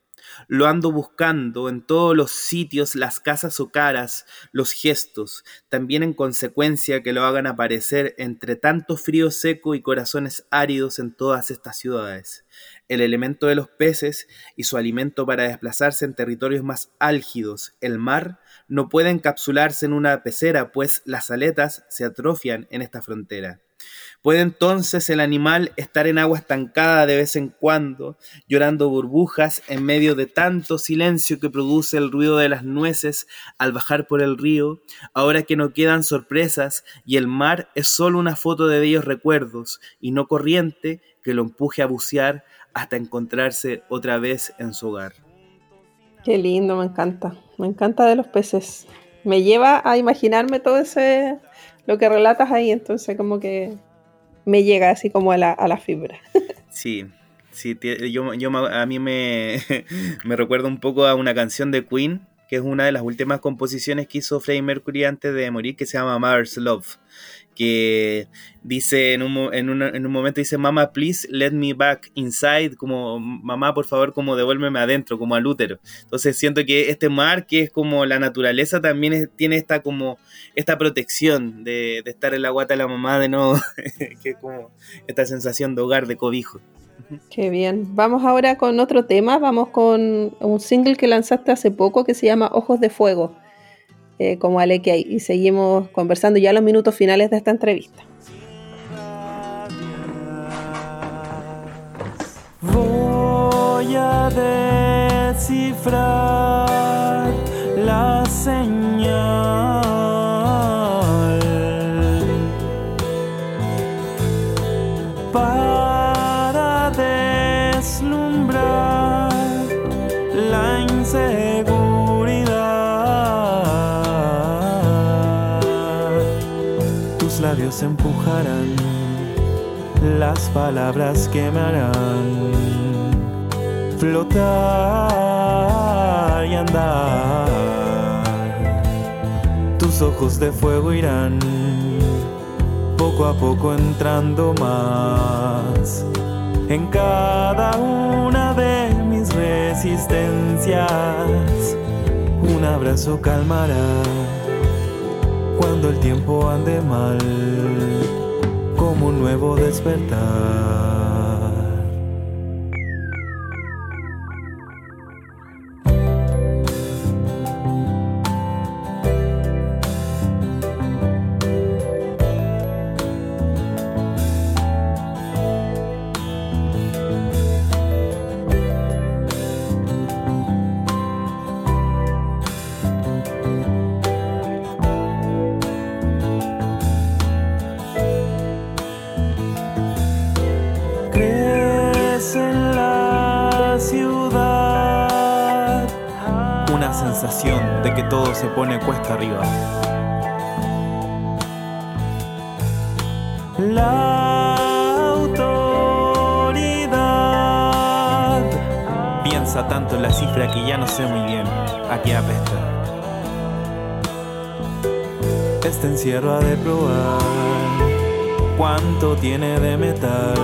Lo ando buscando en todos los sitios, las casas o caras, los gestos, también en consecuencia que lo hagan aparecer entre tanto frío seco y corazones áridos en todas estas ciudades. El elemento de los peces y su alimento para desplazarse en territorios más álgidos, el mar, no puede encapsularse en una pecera, pues las aletas se atrofian en esta frontera. Puede entonces el animal estar en agua estancada de vez en cuando, llorando burbujas en medio de tanto silencio que produce el ruido de las nueces al bajar por el río, ahora que no quedan sorpresas y el mar es solo una foto de bellos recuerdos y no corriente que lo empuje a bucear hasta encontrarse otra vez en su hogar. Qué lindo, me encanta. Me encanta de los peces. Me lleva a imaginarme todo ese, lo que relatas ahí, entonces como que me llega así como a la, a la fibra. Sí, sí, yo, yo a mí me, me un poco a una canción de Queen, que es una de las últimas composiciones que hizo Freddie Mercury antes de morir, que se llama Mother's Love, que dice en un, en, en un momento dice, Mama, please let me back inside, como mamá, por favor, como devuélveme adentro, como al útero. Entonces siento que este mar, que es como la naturaleza, también es- tiene esta como esta protección de, estar en la guata de la mamá de nuevo, que es como esta sensación de hogar, de cobijo. Qué bien. Vamos ahora con otro tema. Vamos con un single que lanzaste hace poco que se llama Ojos de Fuego, eh, como Alekei. Y seguimos conversando ya los minutos finales de esta entrevista. Voy a descifrar la señal. Para deslumbrar la inseguridad. Empujarán las palabras que me harán flotar y andar. Tus ojos de fuego irán poco a poco entrando más en cada una de mis resistencias. Un abrazo calmará cuando el tiempo ande mal como un nuevo despertar. Se pone cuesta arriba. La autoridad piensa tanto en la cifra que ya no sé muy bien a qué apesta. Este encierro ha de probar cuánto tiene de metal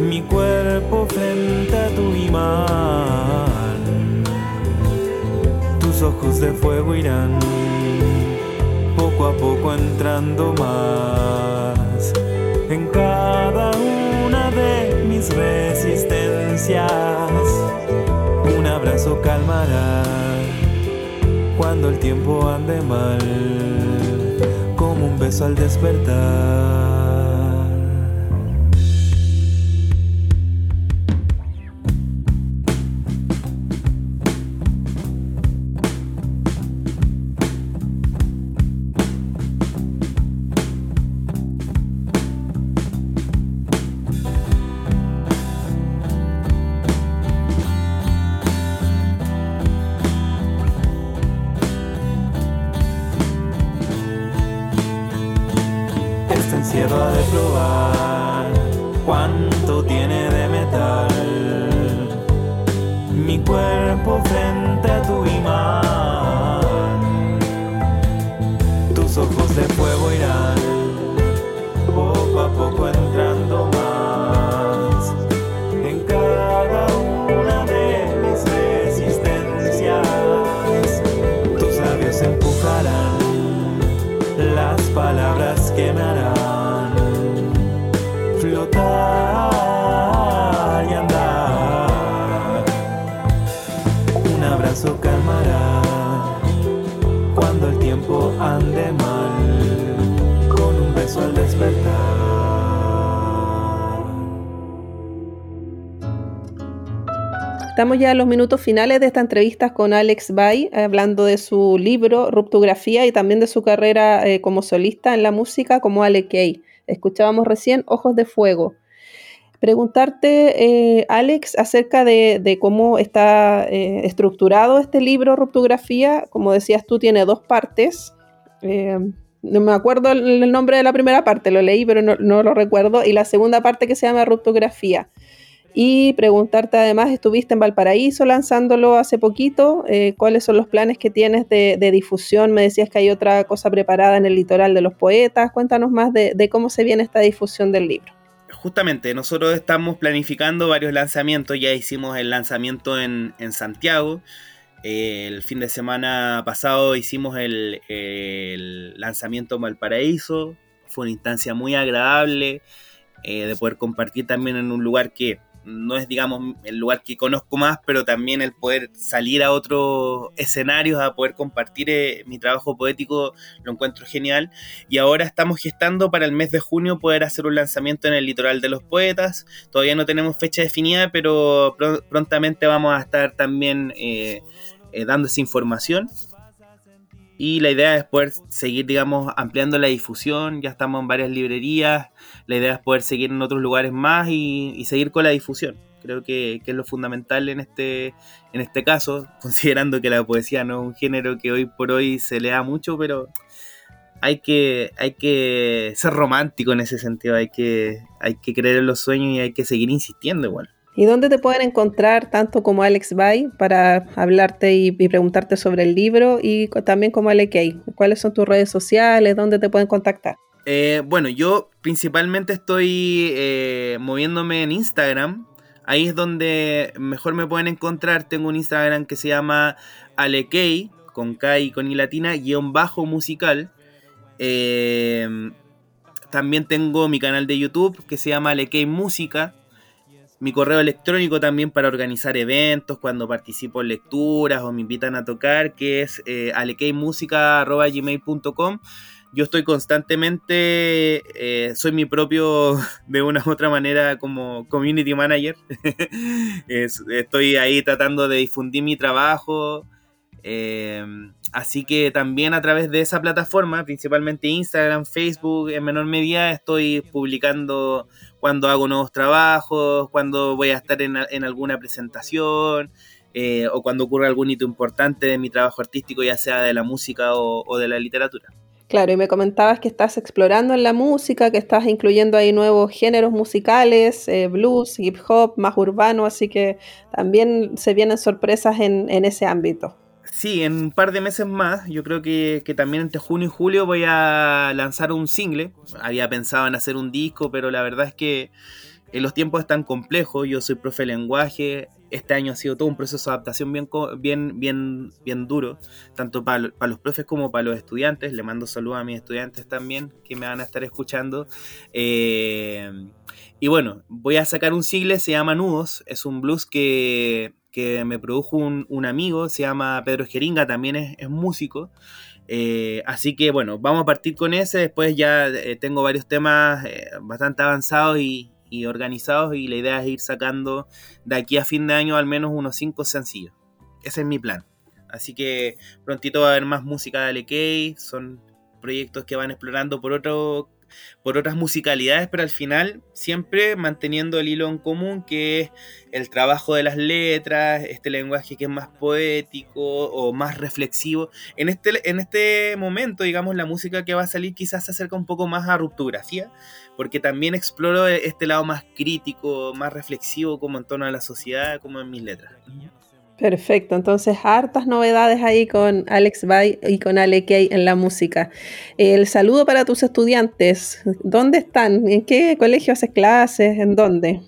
mi cuerpo frente a tu imán. Ojos de fuego irán poco a poco entrando más en cada una de mis resistencias. Un abrazo calmará cuando el tiempo ande mal como un beso al despertar. Encierro de probar cuánto tiene de metal. Mi cuerpo frente Estamos ya en los minutos finales de esta entrevista con Alex Bay, hablando de su libro Ruptografía y también de su carrera eh, como solista en la música como Ale Kay. Escuchábamos recién Ojos de Fuego. Preguntarte, eh, Alex, acerca de, cómo está eh, estructurado este libro Ruptografía. Como decías tú, tiene dos partes. No me acuerdo el, nombre de la primera parte, lo leí, pero no lo recuerdo. Y la segunda parte que se llama Ruptografía. Y preguntarte además, estuviste en Valparaíso lanzándolo hace poquito, eh, ¿cuáles son los planes que tienes de, difusión? Me decías que hay otra cosa preparada en el litoral de los poetas, cuéntanos más de, cómo se viene esta difusión del libro. Justamente, nosotros estamos planificando varios lanzamientos, ya hicimos el lanzamiento en, Santiago, eh, el fin de semana pasado hicimos el, el lanzamiento en Valparaíso, fue una instancia muy agradable. eh, de poder compartir también en un lugar que no es, digamos, el lugar que conozco más, pero también el poder salir a otros escenarios, a poder compartir eh, mi trabajo poético, lo encuentro genial. Y ahora estamos gestando para el mes de junio poder hacer un lanzamiento en el litoral de los poetas. Todavía no tenemos fecha definida, pero prontamente vamos a estar también eh, eh, dando esa información. Y la idea es poder seguir, digamos, ampliando la difusión. Ya estamos en varias librerías. La idea es poder seguir en otros lugares más y, seguir con la difusión. Creo que, es lo fundamental en este, en este caso, considerando que la poesía no es un género que hoy por hoy se lea mucho, pero hay que, hay que ser romántico en ese sentido. Hay que, hay que creer en los sueños y hay que seguir insistiendo igual. ¿Y dónde te pueden encontrar tanto como Alex Bay para hablarte y, preguntarte sobre el libro y también como Kay? ¿Cuáles son tus redes sociales? ¿Dónde te pueden contactar? Eh, bueno, yo principalmente estoy eh, moviéndome en Instagram. Ahí es donde mejor me pueden encontrar. Tengo un Instagram que se llama Alekei, con K y con I latina, guion bajo musical. Eh, también tengo mi canal de YouTube que se llama Alekei Música mi correo electrónico también para organizar eventos, cuando participo en lecturas o me invitan a tocar, que es eh. Yo estoy constantemente, eh, soy mi propio, de una u otra manera, como community manager. estoy ahí tratando de difundir mi trabajo. Eh, así que también a través de esa plataforma, principalmente Instagram, Facebook, en menor medida, estoy publicando cuando hago nuevos trabajos, cuando voy a estar en, alguna presentación eh, o cuando ocurre algún hito importante de mi trabajo artístico, ya sea de la música o, de la literatura. Claro, y me comentabas que estás explorando en la música, que estás incluyendo ahí nuevos géneros musicales, eh, blues, hip hop, más urbano, así que también se vienen sorpresas en ese ámbito. Sí, en un par de meses más, yo creo que, también entre junio y julio voy a lanzar un single. Había pensado en hacer un disco, pero la verdad es que eh, los tiempos están complejos. Yo soy profe de lenguaje. Este año ha sido todo un proceso de adaptación bien, bien, bien, bien duro, tanto para, los profes como para los estudiantes. Le mando saludos a mis estudiantes también que me van a estar escuchando. Eh, y bueno, voy a sacar un single, se llama Nudos. Es un blues que que me produjo un, amigo, se llama Pedro Jeringa, también es, músico. Eh, así que bueno, vamos a partir con ese. Después ya eh, tengo varios temas eh, bastante avanzados y, organizados y la idea es ir sacando de aquí a fin de año al menos unos 5 sencillos. Ese es mi plan. Así que prontito va a haber más música de Alekei. Son proyectos que van explorando por otro por otras musicalidades, pero al final siempre manteniendo el hilo en común que es el trabajo de las letras, este lenguaje que es más poético o más reflexivo. En este, en este momento, digamos, la música que va a salir quizás se acerca un poco más a ruptografía, porque también exploro este lado más crítico, más reflexivo como en torno a la sociedad, como en mis letras. Perfecto, entonces hartas novedades ahí con Alex Bay y con Ale Kay en la música. El saludo para tus estudiantes, ¿dónde están? ¿En qué colegio haces clases? ¿En dónde?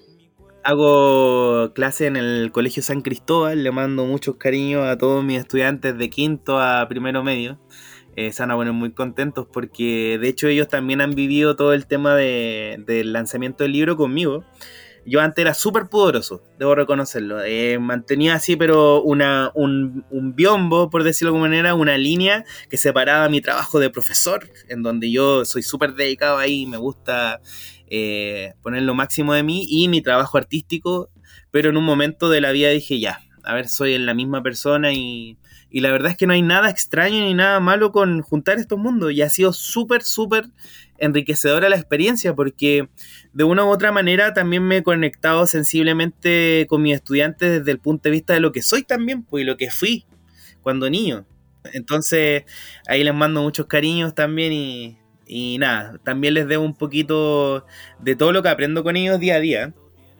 Hago clase en el Colegio San Cristóbal, le mando muchos cariños a todos mis estudiantes de quinto a primero medio. Eh, se muy contentos porque de hecho ellos también han vivido todo el tema de, del lanzamiento del libro conmigo yo antes era súper poderoso, debo reconocerlo. Eh, mantenía así, pero una, un, biombo, por decirlo de alguna manera, una línea que separaba mi trabajo de profesor, en donde yo soy súper dedicado ahí, me gusta eh, poner lo máximo de mí, y mi trabajo artístico, pero en un momento de la vida dije, ya, a ver, soy la misma persona y, y la verdad es que no hay nada extraño ni nada malo con juntar estos mundos, y ha sido súper, súper enriquecedora la experiencia porque de una u otra manera también me he conectado sensiblemente con mis estudiantes desde el punto de vista de lo que soy también, pues, y lo que fui cuando niño. Entonces ahí les mando muchos cariños también y, y nada, también les debo un poquito de todo lo que aprendo con ellos día a día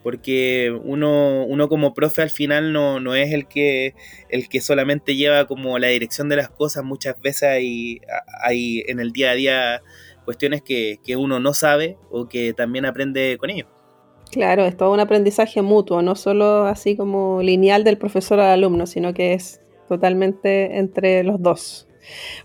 porque uno, uno como profe al final no, no, es el que, el que solamente lleva como la dirección de las cosas, muchas veces hay, hay en el día a día cuestiones que, uno no sabe o que también aprende con ellos. Claro, es todo un aprendizaje mutuo, no solo así como lineal del profesor al alumno, sino que es totalmente entre los dos.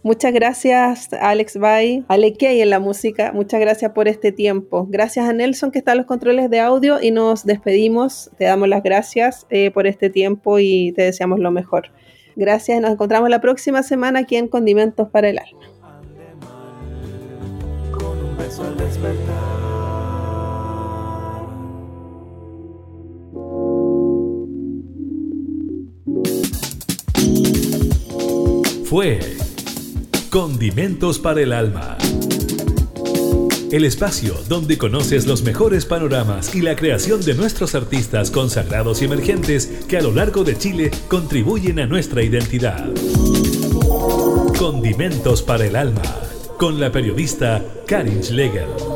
Muchas gracias, Alex Bay, Ale Key en la música. Muchas gracias por este tiempo. Gracias a Nelson que está en los controles de audio y nos despedimos. Te damos las gracias eh, por este tiempo y te deseamos lo mejor. Gracias, nos encontramos la próxima semana aquí en Condimentos para el Alma. Fue Condimentos para el Alma. El espacio donde conoces los mejores panoramas y la creación de nuestros artistas consagrados y emergentes que a lo largo de Chile contribuyen a nuestra identidad. Condimentos para el Alma, con la periodista Karin Schlegel.